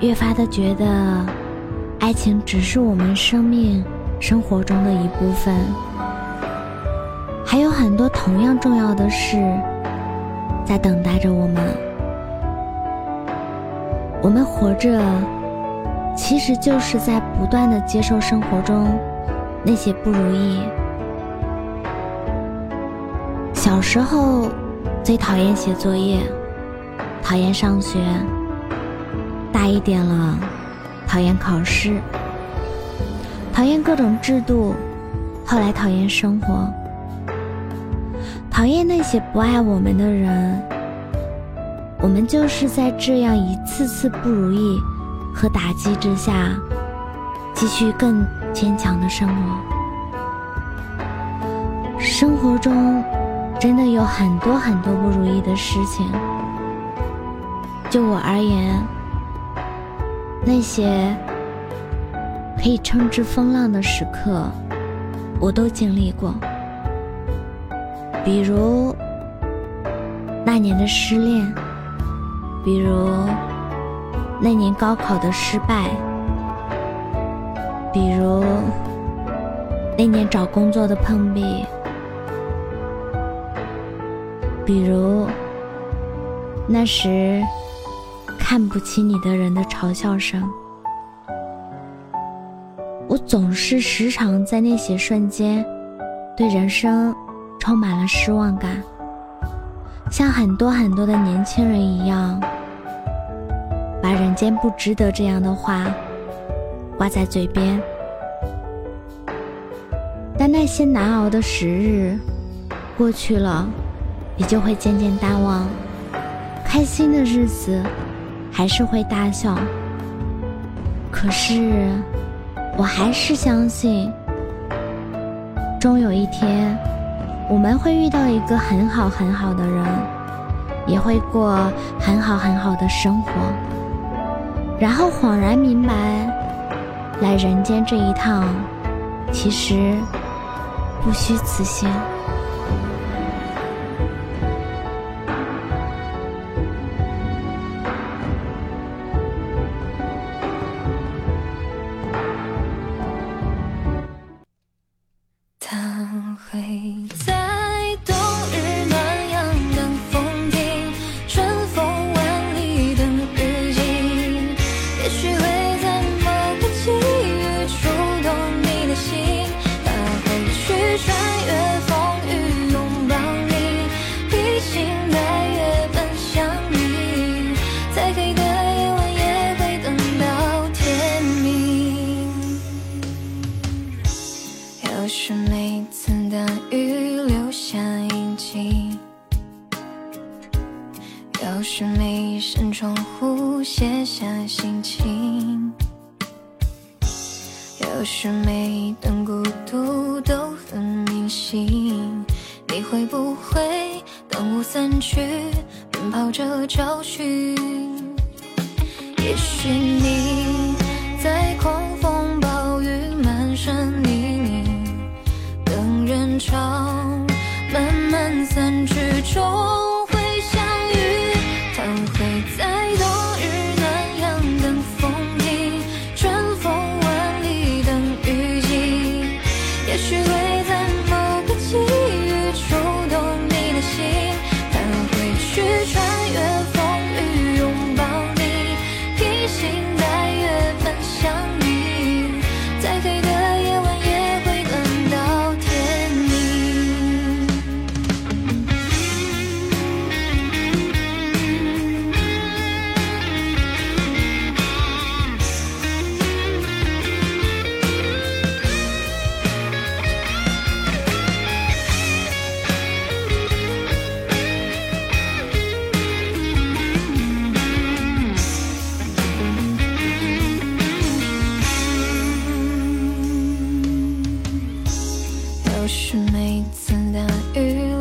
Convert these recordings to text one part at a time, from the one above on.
越发的觉得，爱情只是我们生命生活中的一部分，还有很多同样重要的事在等待着我们。我们活着，其实就是在不断的接受生活中那些不如意。小时候最讨厌写作业，讨厌上学。大一点了，讨厌考试，讨厌各种制度，后来讨厌生活，讨厌那些不爱我们的人。我们就是在这样一次次不如意和打击之下，继续更坚强的生活。生活中真的有很多很多不如意的事情，就我而言。那些可以称之风浪的时刻，我都经历过。比如那年的失恋，比如那年高考的失败，比如那年找工作的碰壁，比如那时。看不起你的人的嘲笑声，我总是时常在那些瞬间，对人生充满了失望感，像很多很多的年轻人一样，把“人间不值得”这样的话挂在嘴边。但那些难熬的时日过去了，也就会渐渐淡忘，开心的日子。还是会大笑，可是我还是相信，终有一天我们会遇到一个很好很好的人，也会过很好很好的生活，然后恍然明白，来人间这一趟，其实不虚此行。雨留下印记，要是每扇窗户写下心情，要是每段孤独都很明醒。你会不会当雾散去，奔跑着找寻？也许你在狂大雨。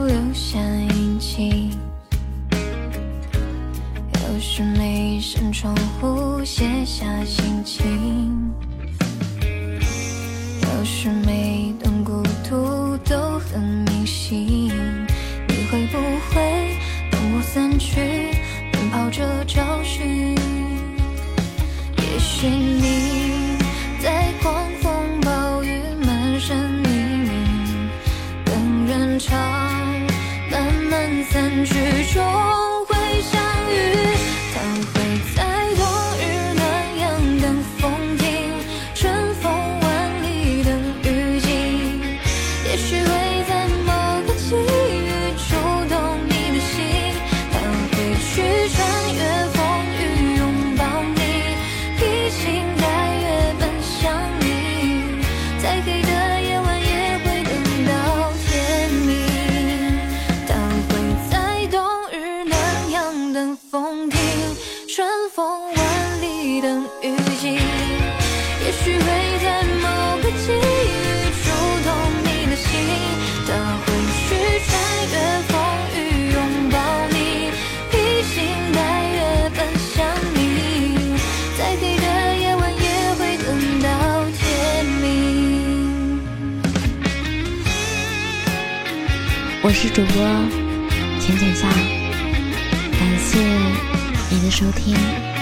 等风停春风万里等雨季。也许会在某个际遇触动你的心他会去穿越风雨拥抱你披星戴月奔向你。再黑的夜晚也会等到天明。我是主播浅浅夏感谢你的收听。